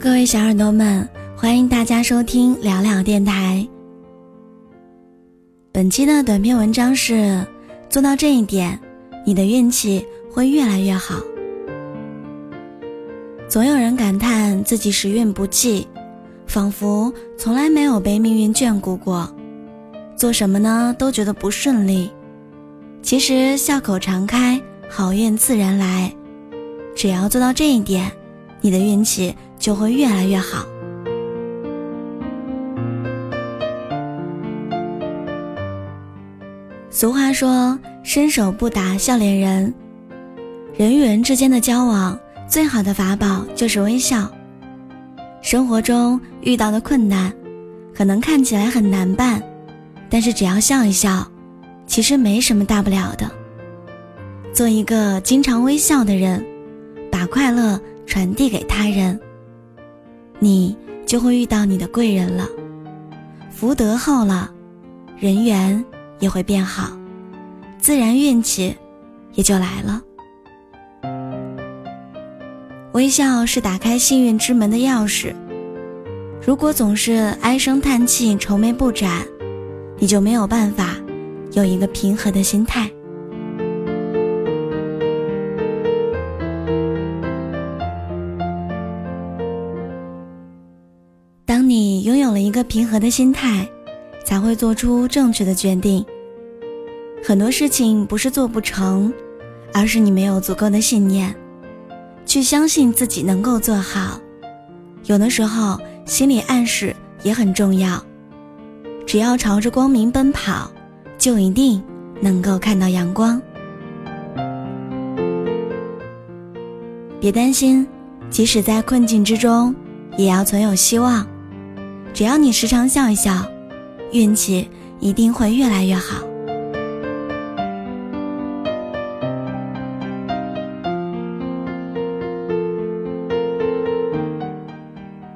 各位小耳朵们，欢迎大家收听聊聊电台。本期的短篇文章是：做到这一点，你的运气会越来越好。总有人感叹自己时运不济，仿佛从来没有被命运眷顾过，做什么呢都觉得不顺利。其实笑口常开，好运自然来。只要做到这一点，你的运气。就会越来越好。俗话说：“伸手不打笑脸人。”人与人之间的交往，最好的法宝就是微笑。生活中遇到的困难，可能看起来很难办，但是只要笑一笑，其实没什么大不了的。做一个经常微笑的人，把快乐传递给他人。你就会遇到你的贵人了，福德厚了，人缘也会变好，自然运气也就来了。微笑是打开幸运之门的钥匙。如果总是唉声叹气、愁眉不展，你就没有办法有一个平和的心态。当你拥有了一个平和的心态，才会做出正确的决定。很多事情不是做不成，而是你没有足够的信念，去相信自己能够做好。有的时候，心理暗示也很重要。只要朝着光明奔跑，就一定能够看到阳光。别担心，即使在困境之中，也要存有希望。只要你时常笑一笑，运气一定会越来越好。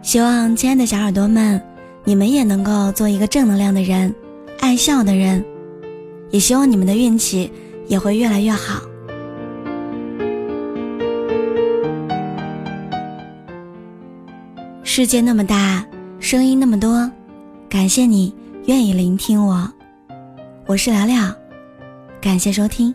希望亲爱的小耳朵们，你们也能够做一个正能量的人，爱笑的人。也希望你们的运气也会越来越好。世界那么大。声音那么多，感谢你愿意聆听我，我是聊聊，感谢收听。